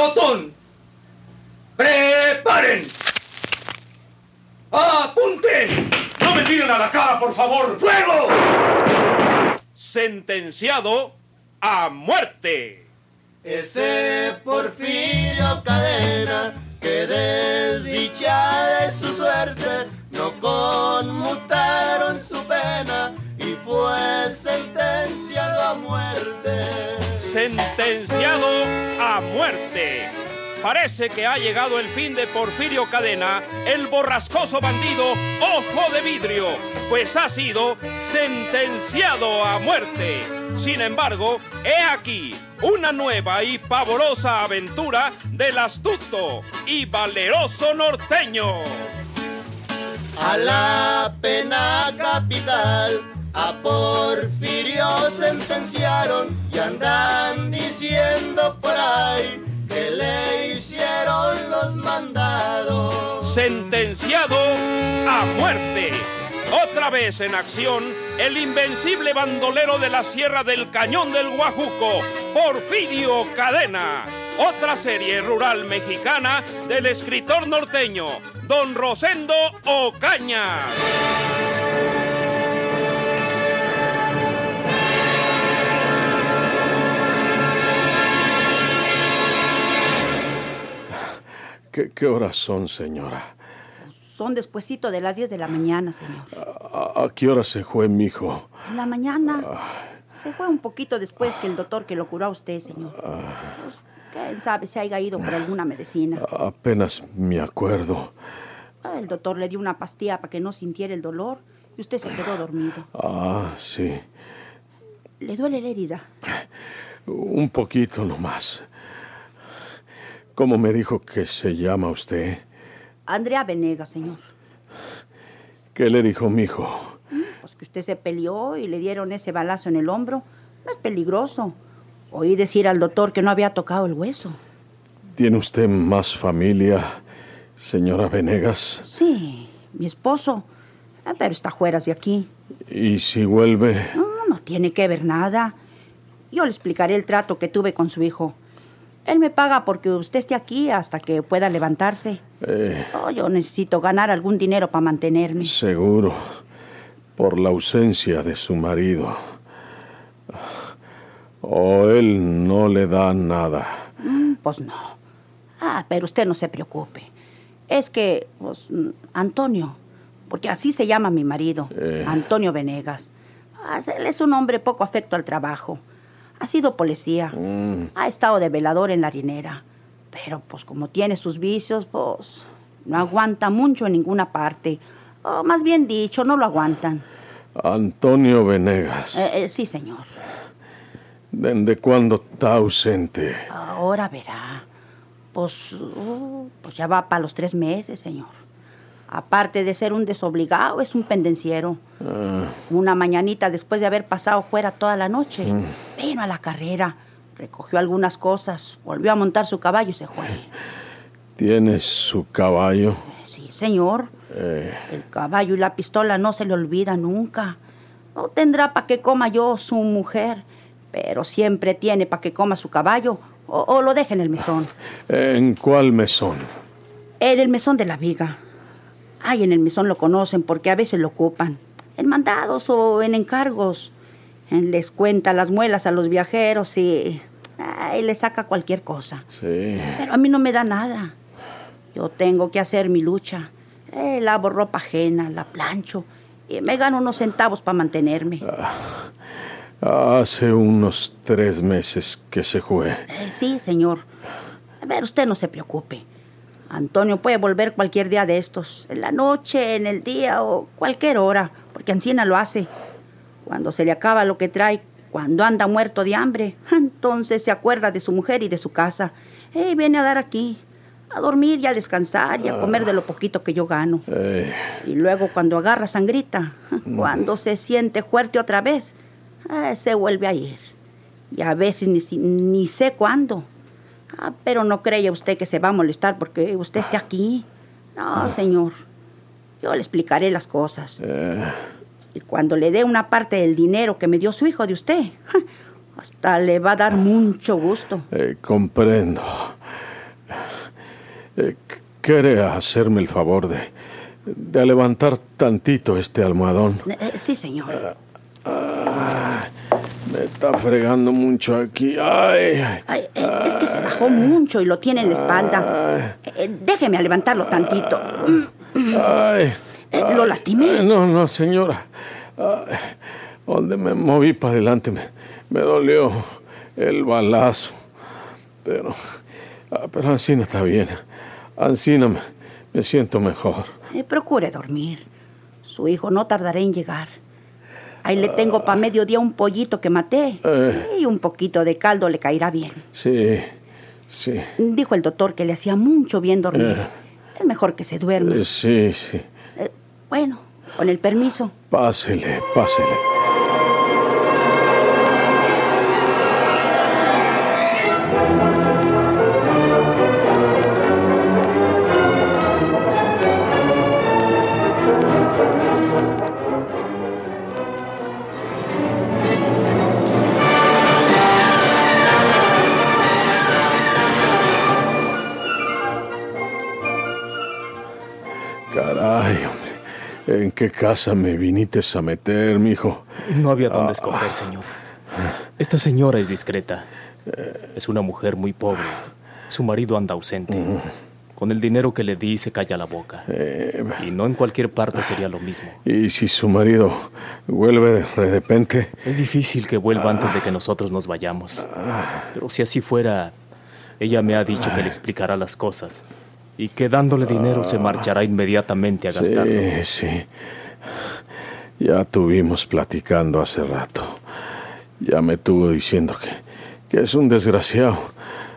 pelotón. ¡Preparen! ¡Apunten! ¡No me tiren a la cara, por favor! ¡Fuego! Sentenciado a muerte. Ese Porfirio Cadena, que desdichada es su suerte, no conmutaron su pena y fue sentenciado a muerte. Sentenciado a muerte. Parece que ha llegado el fin de Porfirio Cadena, el borrascoso bandido Ojo de Vidrio, pues ha sido sentenciado a muerte. Sin embargo, he aquí una nueva y pavorosa aventura del astuto y valeroso norteño. A la pena capital, a Porfirio sentenciaron y andan diciendo por ahí que le hicieron los mandados. Sentenciado a muerte. Otra vez en acción, el invencible bandolero de la Sierra del Cañón del Guajuco, Porfirio Cadena. Otra serie rural mexicana del escritor norteño, don Rosendo Ocaña. ¿Qué, qué horas son, señora? Son despuesito de las 10 de la mañana, señor. ¿A, a qué hora se fue mi hijo? En la mañana. Se fue un poquito después que el doctor que lo curó a usted, señor. Pues, quién sabe si haya ido por alguna medicina. Apenas me acuerdo. Ah, El doctor le dio una pastilla para que no sintiera el dolor y usted se quedó dormido. Ah, sí. ¿Le duele la herida? Un poquito nomás. ¿Cómo me dijo que se llama usted? Andrea Venegas, señor. ¿Qué le dijo mi hijo? Pues que usted se peleó y le dieron ese balazo en el hombro. No es peligroso. Oí decir al doctor que no había tocado el hueso. ¿Tiene usted más familia, señora Venegas? Sí, mi esposo. Ah, Pero está fuera de aquí. ¿Y si vuelve? No, no tiene que ver nada. Yo le explicaré el trato que tuve con su hijo. Él me paga porque usted esté aquí hasta que pueda levantarse. Eh, Oh, yo necesito ganar algún dinero para mantenerme. seguro. Por la ausencia de su marido. ¿O él no le da nada? Mm, Pues no. Ah, pero usted no se preocupe. Es que, pues, Antonio, porque así se llama mi marido, Eh. Antonio Venegas. Ah, él es un hombre poco afecto al trabajo. Ha sido policía. Mm, Ha estado de velador en la harinera. Pero, pues, como tiene sus vicios, pues, no aguanta mucho en ninguna parte. O más bien dicho, no lo aguantan. Antonio Venegas. Eh, eh, sí, señor. ¿Desde cuándo está ausente? Ahora verá. Pues, uh, pues ya va para los tres meses, señor. Aparte de ser un desobligado, es un pendenciero. Ah, Una mañanita después de haber pasado fuera toda la noche, vino a la carrera, recogió algunas cosas, volvió a montar su caballo y se fue. ¿Tiene su caballo? Sí, señor. Eh, El caballo y la pistola no se le olvida nunca. No tendrá para que coma yo su mujer, pero siempre tiene para que coma su caballo o, o lo deje en el mesón. ¿En cuál mesón? En el mesón de la viga. Ay, en el mesón lo conocen porque a veces lo ocupan. En mandados o en encargos. Les cuenta las muelas a los viajeros y... Ay, les saca cualquier cosa. Sí. Pero a mí no me da nada. Yo tengo que hacer mi lucha. Eh, lavo ropa ajena, la plancho y me gano unos centavos para mantenerme. Hace unos tres meses que se fue. Eh, sí, señor. A ver, usted no se preocupe. Antonio puede volver cualquier día de estos, en la noche, en el día o cualquier hora, porque Ancina lo hace. Cuando se le acaba lo que trae, cuando anda muerto de hambre, entonces se acuerda de su mujer y de su casa. Y viene a dar aquí, a dormir y a descansar y a comer de lo poquito que yo gano. Y luego cuando agarra sangrita, cuando se siente fuerte otra vez, ah, se vuelve a ir. Y a veces ni sé cuándo. Ah, pero no cree usted que se va a molestar porque usted esté aquí. No, señor. Yo le explicaré las cosas. eh, Y cuando le dé una parte del dinero que me dio su hijo de usted, hasta le va a dar mucho gusto. eh, comprendo. Eh, ¿Quiere hacerme el favor de, de levantar tantito este almohadón? Sí, señor. Ah, me está fregando mucho aquí. Ay, Ay, eh, es que se bajó mucho y lo tiene en la espalda. Eh, déjeme levantarlo tantito. ay. Eh, ¿Lo lastimé? No, no, señora. Donde me moví para adelante me, me dolió el balazo. Pero, ah, pero Ancina está bien. Ancina me, me siento mejor. Eh, procure dormir. Su hijo no tardará en llegar. Ahí le tengo para mediodía un pollito que maté. Eh. Y un poquito de caldo le caerá bien. Sí, sí. Dijo el doctor que le hacía mucho bien dormir. Eh. Es mejor que se duerma. Eh, Sí, sí. Bueno, con el permiso. Pásele, pásele. Caray, hombre. ¿En qué casa me viniste a meter, mijo? No había dónde escoger, señor. Esta señora es discreta. Es una mujer muy pobre. Su marido anda ausente. Con el dinero que le di se calla la boca. Eh, Y no en cualquier parte sería lo mismo. ¿Y si su marido vuelve de repente? Es difícil que vuelva antes de que nosotros nos vayamos. Pero si así fuera, ella me ha dicho que le explicará las cosas y que dándole dinero se marchará inmediatamente a gastarlo. Sí, sí. Ya tuvimos platicando hace rato. Ya me tuvo diciendo que, que es un desgraciado.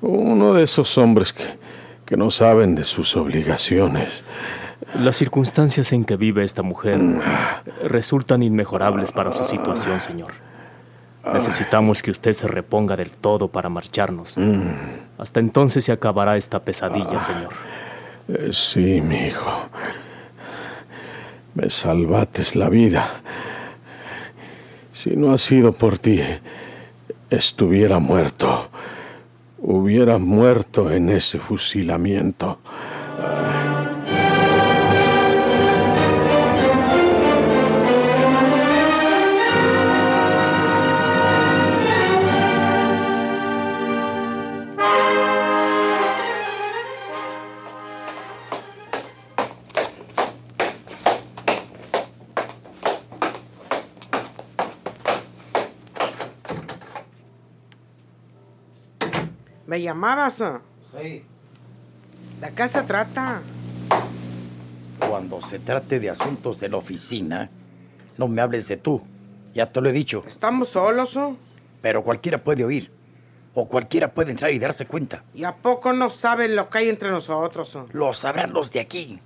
Uno de esos hombres que, que no saben de sus obligaciones. Las circunstancias en que vive esta mujer resultan inmejorables para su situación, señor. Necesitamos que usted se reponga del todo para marcharnos. Hasta entonces se acabará esta pesadilla, señor. Eh, sí, mi hijo. Me salvates la vida. Si no ha sido por ti, estuviera muerto. Hubiera muerto en ese fusilamiento. Llamabas? Sí, ¿De qué se trata? cuando se trate de asuntos de la oficina, no me hables de tú. Ya te lo he dicho. ¿Estamos solos? ah? Pero cualquiera puede oír. O cualquiera puede entrar y darse cuenta. ¿Y a poco no saben lo que hay entre nosotros? ah? Lo sabrán los de aquí.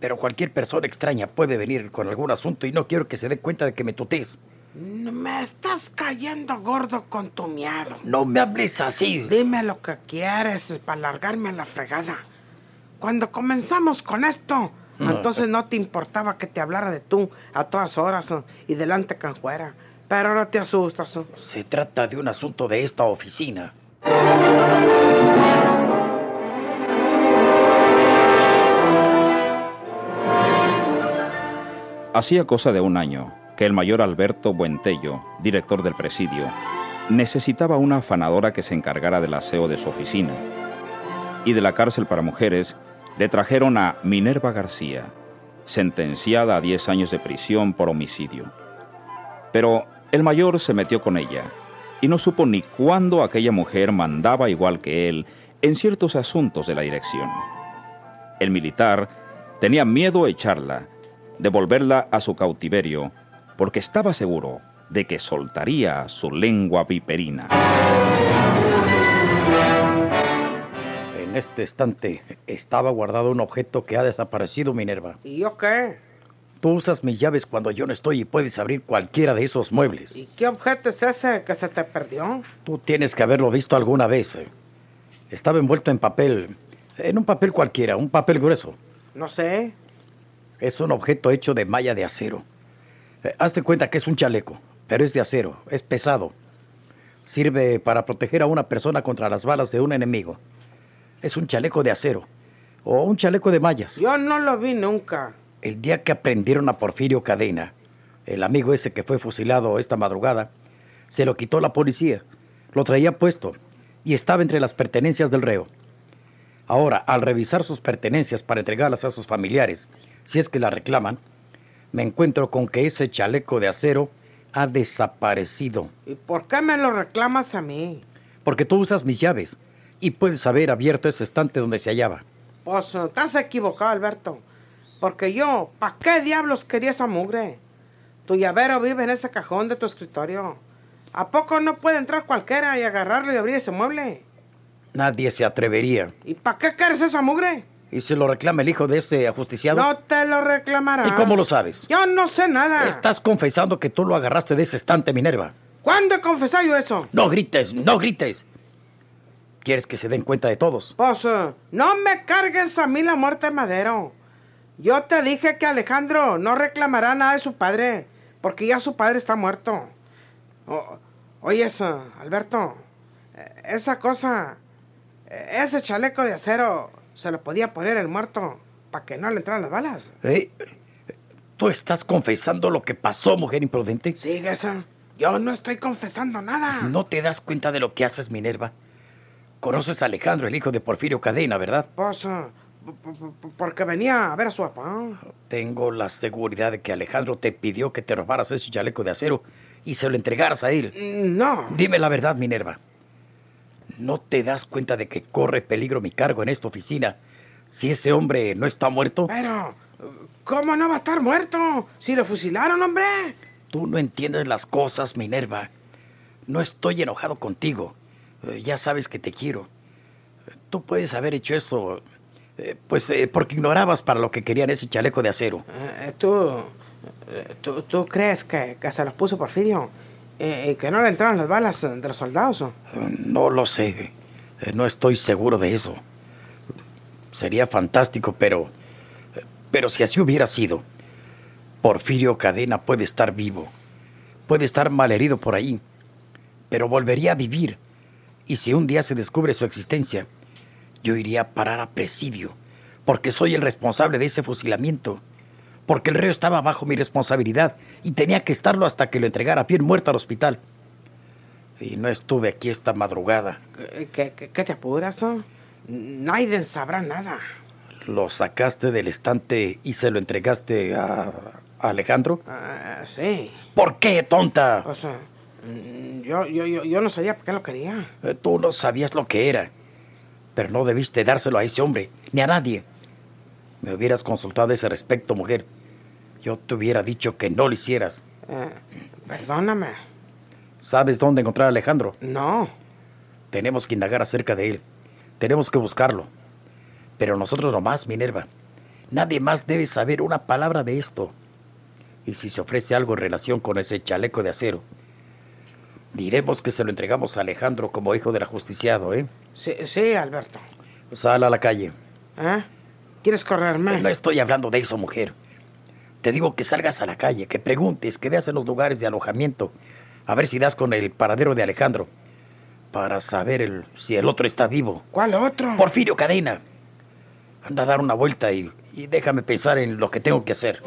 Pero cualquier persona extraña puede venir con algún asunto y no quiero que se dé cuenta de que me tutees. Me estás cayendo gordo con tu miedo. No me hables así. Dime lo que quieres para largarme a la fregada. Cuando comenzamos con esto, entonces no te importaba que te hablara de tú a todas horas y delante canjuera. Pero ahora te asustas. Se trata de un asunto de esta oficina. Hacía cosa de un año que el mayor Alberto Buentello, director del presidio, necesitaba una afanadora que se encargara del aseo de su oficina. Y de la cárcel para mujeres le trajeron a Minerva García, sentenciada a 10 años de prisión por homicidio. Pero el mayor se metió con ella y no supo ni cuándo aquella mujer mandaba igual que él en ciertos asuntos de la dirección. El militar tenía miedo a echarla, devolverla a su cautiverio, porque estaba seguro de que soltaría su lengua viperina. En este estante estaba guardado un objeto que ha desaparecido, Minerva. ¿Y yo qué? Tú usas mis llaves cuando yo no estoy y puedes abrir cualquiera de esos muebles. ¿Y qué objeto es ese que se te perdió? Tú tienes que haberlo visto alguna vez. eh. Estaba envuelto en papel, en un papel cualquiera, un papel grueso. No sé. Es un objeto hecho de malla de acero. Eh, hazte cuenta que es un chaleco, pero es de acero, es pesado. Sirve para proteger a una persona contra las balas de un enemigo. Es un chaleco de acero. o un chaleco de mallas. Yo no lo vi nunca. El día que aprendieron a Porfirio Cadena, el amigo ese que fue fusilado esta madrugada, se lo quitó la policía. Lo traía puesto y estaba entre las pertenencias del reo. Ahora, al revisar sus pertenencias para entregarlas a sus familiares, si es que las reclaman, me encuentro con que ese chaleco de acero ha desaparecido. ¿Y por qué me lo reclamas a mí? Porque tú usas mis llaves y puedes haber abierto ese estante donde se hallaba. Pues eh, estás equivocado, Alberto. Porque yo, ¿para qué diablos quería esa mugre? Tu llavero vive en ese cajón de tu escritorio. ¿A poco no puede entrar cualquiera y agarrarlo y abrir ese mueble? Nadie se atrevería. ¿Y para qué quieres esa mugre? ¿Y se lo reclama el hijo de ese ajusticiado? No te lo reclamará. ¿Y cómo lo sabes? Yo no sé nada. Estás confesando que tú lo agarraste de ese estante, Minerva. ¿Cuándo he confesado yo eso? No grites, no grites. ¿Quieres que se den cuenta de todos? Pues, no me cargues a mí la muerte de Madero. Yo te dije que Alejandro no reclamará nada de su padre, porque ya su padre está muerto. O- oye, eso, Alberto, eh, esa cosa, eh, ese chaleco de acero, se lo podía poner el muerto para que no le entraran las balas. ¿Eh? ¿Tú estás confesando lo que pasó, mujer imprudente? Esa. Yo no estoy confesando nada. ¿No te das cuenta de lo que haces, Minerva? Conoces a Alejandro, el hijo de Porfirio Cadena, ¿verdad? Pues, eh, porque venía a ver a su papá. Tengo la seguridad de que Alejandro te pidió que te robaras ese chaleco de acero y se lo entregaras a él. No. Dime la verdad, Minerva. ¿No te das cuenta de que corre peligro mi cargo en esta oficina si ese hombre no está muerto? Pero, ¿cómo no va a estar muerto? Si lo fusilaron, hombre. Tú no entiendes las cosas, Minerva. No estoy enojado contigo. Eh, ya sabes que te quiero. Tú puedes haber hecho eso, eh, pues eh, porque ignorabas para lo que querían ese chaleco de acero. ¿tú, tú, tú crees que, que se los puso Porfirio? Eh, ¿Y que no le entraron las balas eh, de los soldados? Eh, No lo sé. Eh, No estoy seguro de eso. Sería fantástico, pero... eh, Pero si así hubiera sido, Porfirio Cadena puede estar vivo. Puede estar malherido por ahí. Pero volvería a vivir. Y si un día se descubre su existencia, yo iría a parar a presidio. Porque soy el responsable de ese fusilamiento. Porque el reo estaba bajo mi responsabilidad y tenía que estarlo hasta que lo entregara bien muerto al hospital. Y no estuve aquí esta madrugada. ¿Qué, qué- te apuras? eh? Nadie sabrá nada. ¿Lo sacaste del estante y se lo entregaste a, a Alejandro? Ah, sí. ¿Por qué, tonta? O sea, mm, yo, yo, yo, yo no sabía por qué lo quería. Eh, Tú no sabías lo que era. Pero no debiste dárselo a ese hombre, ni a nadie. Me hubieras consultado a ese respecto, mujer. Yo te hubiera dicho que no lo hicieras. Eh, perdóname. ¿Sabes dónde encontrar a Alejandro? No. Tenemos que indagar acerca de él. Tenemos que buscarlo. Pero nosotros nomás, Minerva. Nadie más debe saber una palabra de esto. Y si se ofrece algo en relación con ese chaleco de acero, diremos que se lo entregamos a Alejandro como hijo del ajusticiado, ¿eh? Sí, sí, Alberto. Sal a la calle. ¿Eh? ¿Quieres correrme? No estoy hablando de eso, mujer. Te digo que salgas a la calle, que preguntes, que veas en los lugares de alojamiento, a ver si das con el paradero de Alejandro, para saber el- si el otro está vivo. ¿Cuál otro? Porfirio Cadena. Anda a dar una vuelta y, y déjame pensar en lo que tengo que hacer.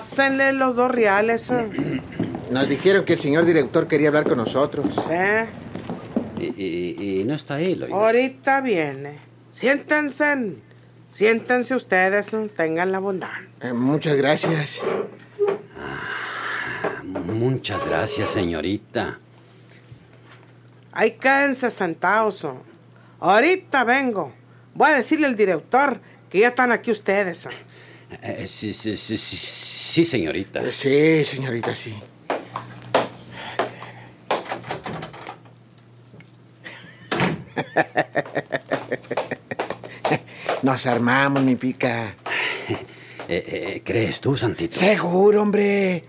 Pásenle los dos reales. eh. Nos dijeron que el señor director quería hablar con nosotros. Sí. Y, y- y no está él, oiga. Ahorita viene. Siéntense. Siéntense ustedes. eh, Tengan la bondad. Eh, muchas gracias. Muchas gracias, señorita. Ahí quédense sentados. oh. Ahorita vengo. Voy a decirle al director que ya están aquí ustedes. oh. Eh, sí, sí, sí, sí, sí, señorita. Eh, sí, señorita, sí. Nos armamos, mi pica. Eh, eh, ¿Crees tú, Santito? Seguro, hombre.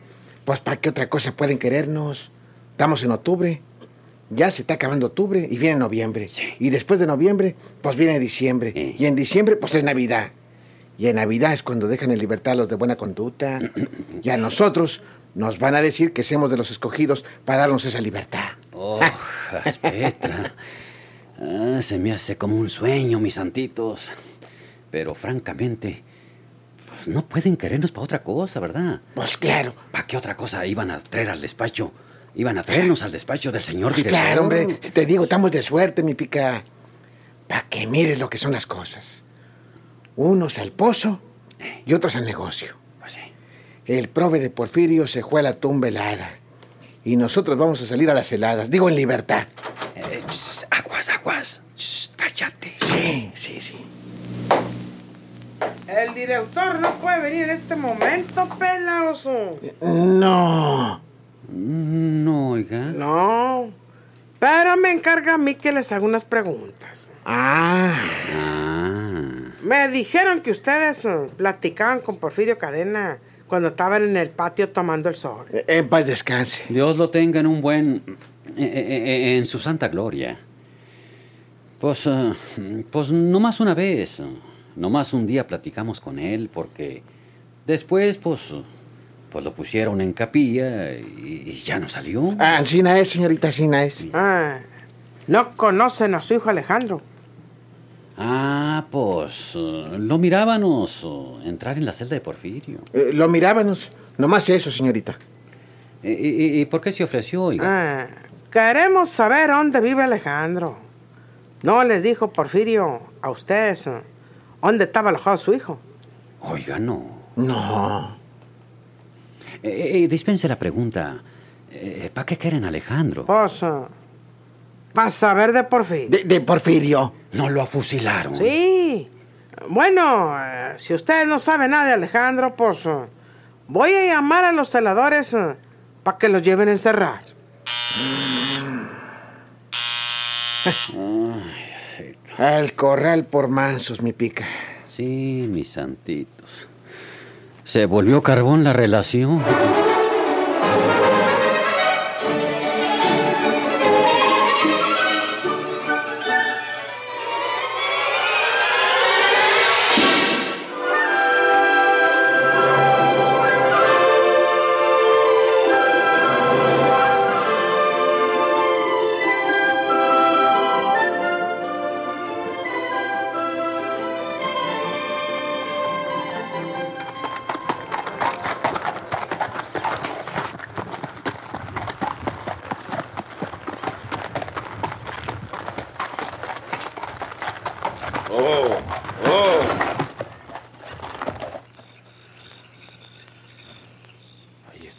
Pues ¿para qué otra cosa pueden querernos? Estamos en octubre. Ya se está acabando octubre y viene noviembre. Y después de noviembre, pues viene diciembre. Y en diciembre, pues es Navidad. Y en Navidad es cuando dejan en libertad a los de buena conducta. y a nosotros nos van a decir que somos de los escogidos para darnos esa libertad. Oh, Petra. Ah, se me hace como un sueño, mis santitos. Pero francamente, pues no pueden querernos para otra cosa, ¿verdad? Pues claro. ¿Para qué otra cosa iban a traer al despacho? Iban a traernos al despacho del señor Pues director. claro, hombre. Si te digo, estamos de suerte, mi pica. Para que mires lo que son las cosas. Unos al pozo y otros al negocio. Pues sí. El prove de Porfirio se fue a la tumba helada. Y nosotros vamos a salir a las heladas. Digo, en libertad. Eh, aguas, aguas. Cállate. Sí, sí, sí. El director no puede venir en este momento, pelaoso. No. No, oiga. No. Pero me encarga a mí que les haga unas preguntas. Ah. Ah. Me dijeron que ustedes eh, platicaban con Porfirio Cadena cuando estaban en el patio tomando el sol. En paz descanse. Dios lo tenga en un buen... eh, eh, eh, en su santa gloria. Pues, eh, pues nomás una vez. eh, Nomás un día platicamos con él porque después, pues, eh, pues lo pusieron en capilla y, y ya no salió. Ah, Ancina es, señorita, Ancina es. Ah, no conocen a su hijo Alejandro. Ah, pues eh, lo mirábamos eh, entrar en la celda de Porfirio. Eh, lo mirábamos. Nomás eso, señorita. ¿Y, y- y por qué se ofreció, oiga? Ah, queremos saber dónde vive Alejandro. No les dijo Porfirio a ustedes dónde estaba alojado su hijo. Oiga, no. No. Eh, eh, dispense la pregunta. ¿Para qué quieren a Alejandro? Pues, para saber de Porfirio. De, de Porfirio. No lo fusilaron. Sí. Bueno, eh, si ustedes no saben nada de Alejandro, pues eh, voy a llamar a los celadores para que los lleven a encerrar. Al corral por mansos, mi pica. Sí, mis santitos. Se volvió carbón la relación.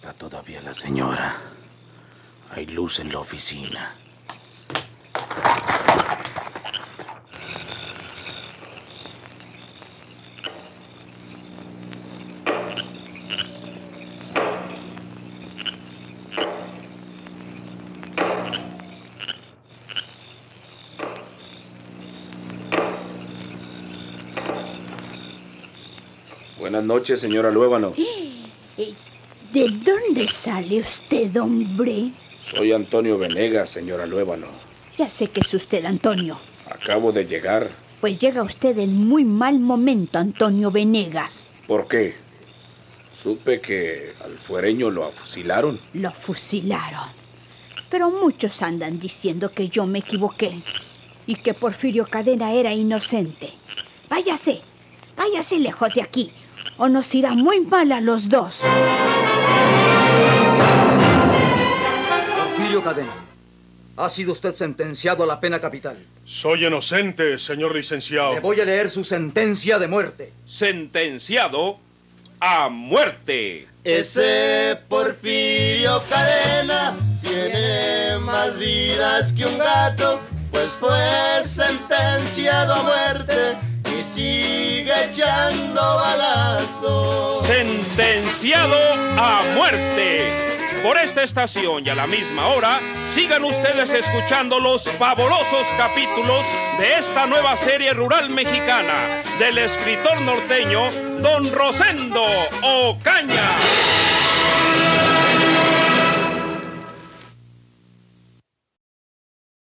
Está todavía la señora. Hay luz en la oficina. Buenas noches, señora Luébano. ¿De dónde sale usted, hombre? Soy Antonio Venegas, señora Luébano. Ya sé que es usted, Antonio. Acabo de llegar. Pues llega usted en muy mal momento, Antonio Venegas. ¿Por qué? Supe que al fuereño lo afusilaron. Lo fusilaron. Pero muchos andan diciendo que yo me equivoqué y que Porfirio Cadena era inocente. Váyase, váyase lejos de aquí, o nos irá muy mal a los dos. Cadena, ha sido usted sentenciado a la pena capital. Soy inocente, señor licenciado. Le voy a leer su sentencia de muerte. Sentenciado a muerte. Ese Porfirio Cadena tiene más vidas que un gato, pues fue sentenciado a muerte y sigue echando balazos. Sentenciado a muerte. Por esta estación y a la misma hora, sigan ustedes escuchando los fabulosos capítulos de esta nueva serie rural mexicana del escritor norteño Don Rosendo Ocaña.